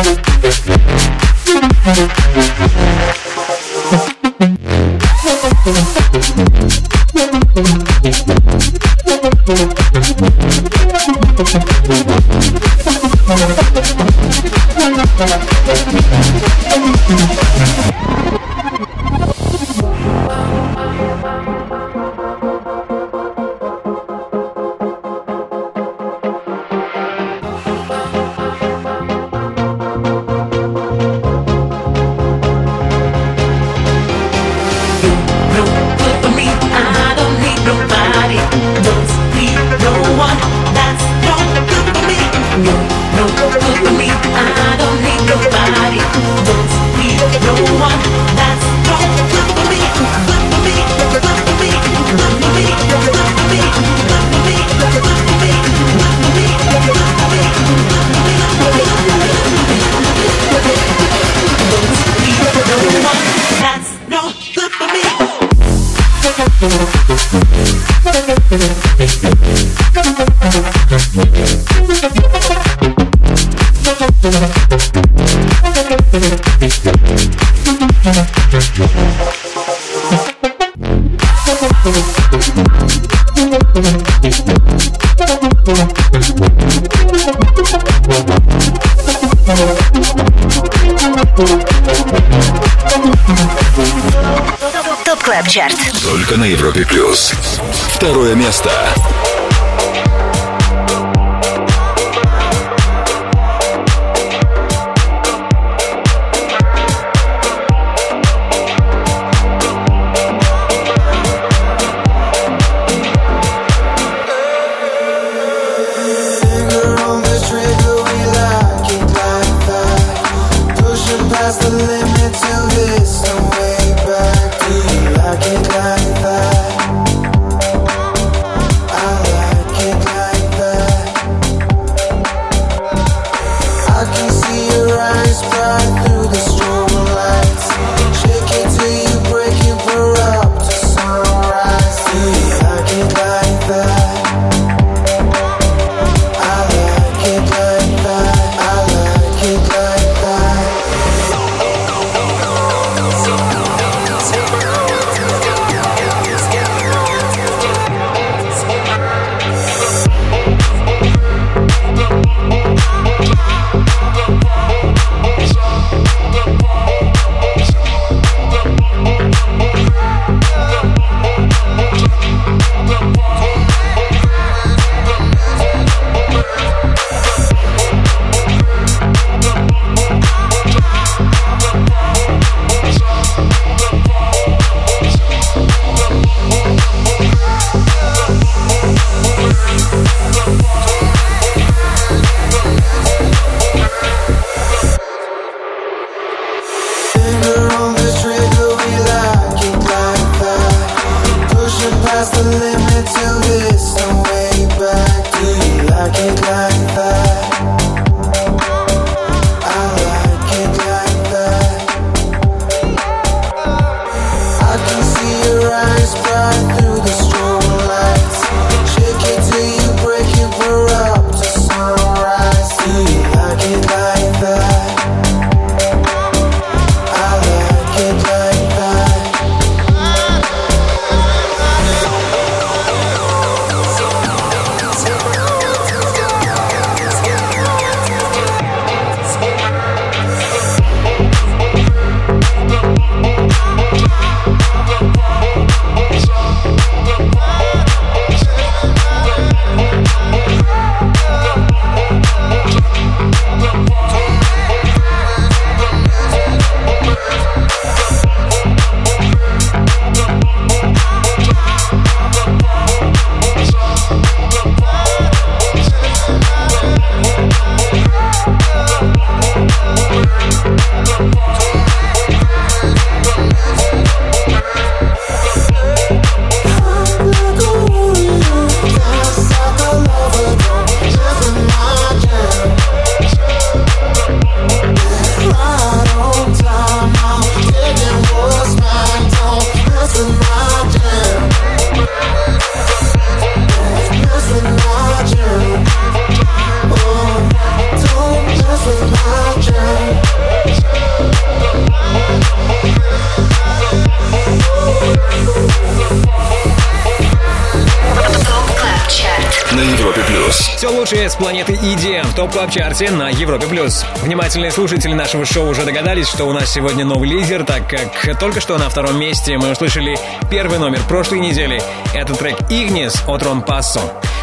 Thank you. EDM в топ клаб чарте на Европе+. плюс. Внимательные слушатели нашего шоу уже догадались, что у нас сегодня новый лидер, так как только что на втором месте мы услышали первый номер прошлой недели. Это трек Ignis от Рон Пассо.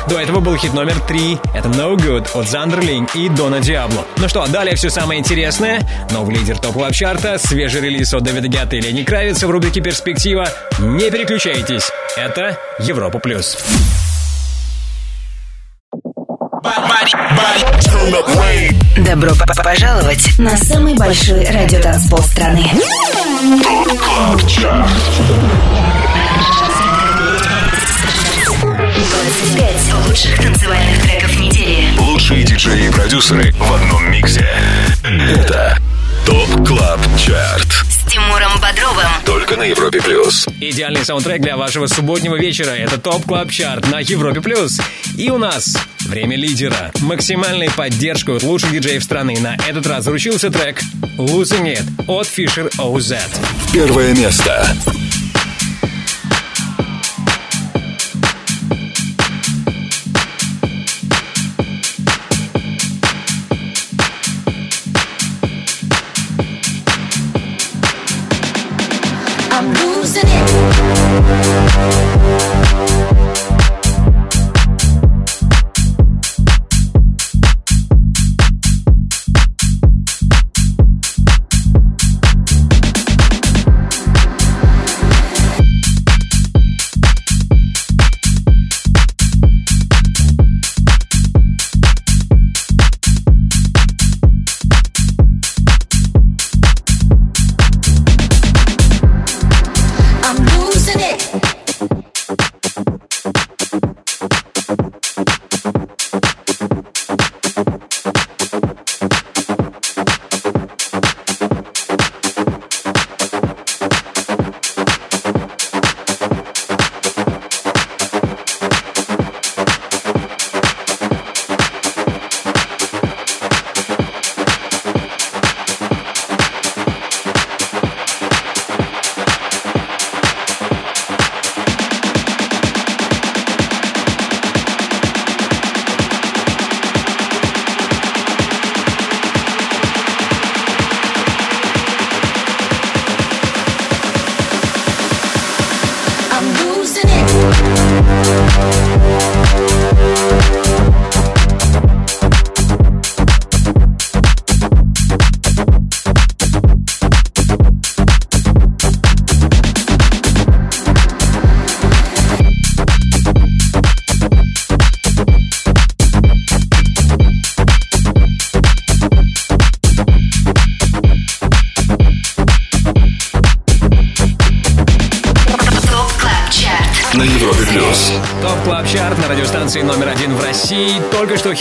До этого был хит номер три. Это No Good от Зандерлинг и Дона Диабло. Ну что, далее все самое интересное. Новый лидер топ клаб чарта свежий релиз от Дэвида Гетта и Лени Кравица в рубрике «Перспектива». Не переключайтесь. Это Европа+. плюс. Добро п- пожаловать на самый большой радиотанцпол страны. 25 лучших танцевальных треков недели. Лучшие диджеи и продюсеры в одном миксе. Это Top Club Chart. С Тимуром Бодровым. Только на Европе Плюс. Идеальный саундтрек для вашего субботнего вечера. Это Top Club Chart на Европе+. плюс. И у нас время лидера. Максимальной поддержкой от лучших диджеев страны. На этот раз заручился трек «Losing It» от Fisher OZ. Первое место.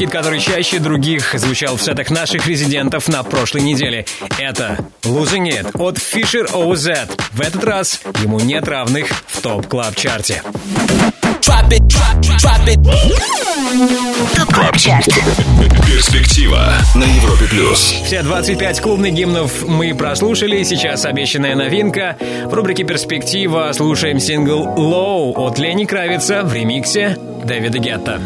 Хит, который чаще других звучал в сетах наших резидентов на прошлой неделе. Это «Losing It» от Fisher OZ. В этот раз ему нет равных в Top Club Chart е. Drop it, drop, drop it. Top Club Chart. Перспектива на Европе Плюс. Все 25 клубных гимнов мы прослушали. Сейчас обещанная новинка. В рубрике «Перспектива» слушаем сингл «Low» от Лени Кравица в ремиксе Дэвида Гетта.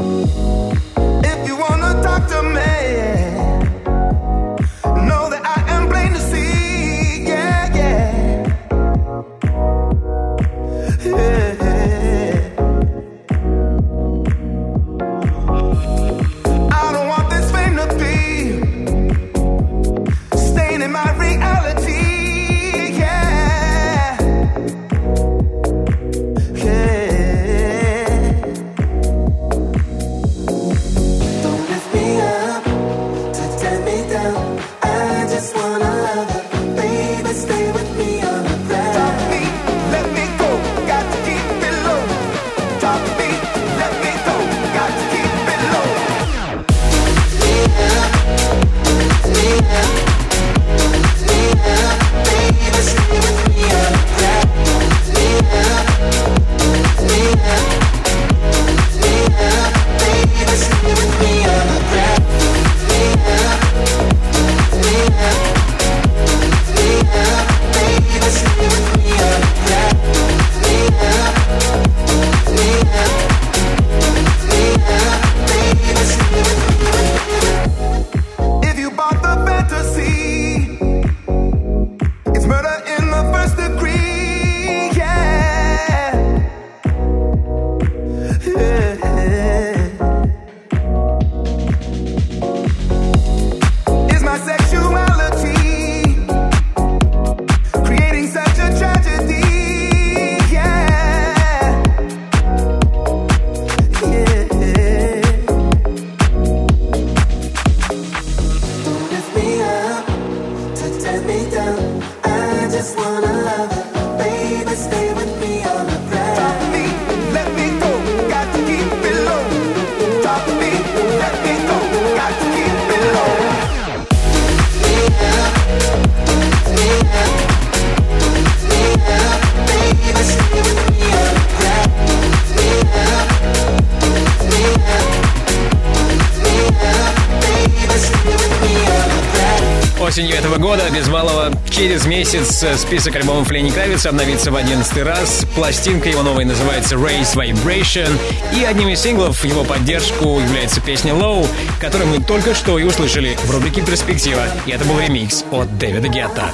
Через месяц список альбомов Лени Кравица обновится в одиннадцатый раз. Пластинка его новой называется Raise Vibration. И одним из синглов его поддержку является песня Low, которую мы только что и услышали в рубрике «Перспектива». И это был ремикс от Дэвида Гетта.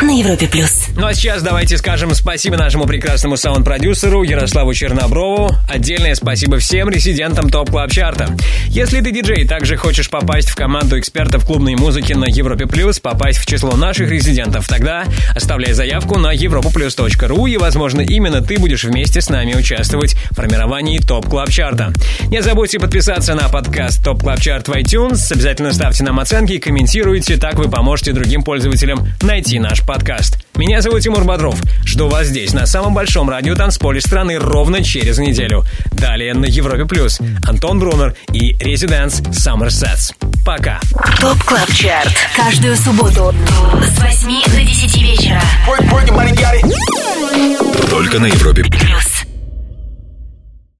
На Европе Плюс. Ну а сейчас давайте скажем спасибо нашему прекрасному саунд-продюсеру Ярославу Черноброву. Отдельное спасибо всем резидентам Top Club Chart а. Если ты диджей также хочешь попасть в команду экспертов клубной музыки на Европе Плюс, попасть в число наших резидентов, тогда оставляй заявку на europaplus.ru и, возможно, именно ты будешь вместе с нами участвовать в формировании Top Club Chart а. Не забудьте подписаться на подкаст Top Club Chart в iTunes, обязательно ставьте нам оценки и комментируйте, так вы поможете другим пользователям найти наш подкаст. Меня зовут Тимур Бодров. Жду вас здесь, на самом большом радио танцполе страны, ровно через неделю. Далее на Европе Плюс. Антон Брунер и Residence Summer Sets. Пока. Top Club Chart. Каждую субботу с 8 до 10 вечера. Только на Европе Плюс.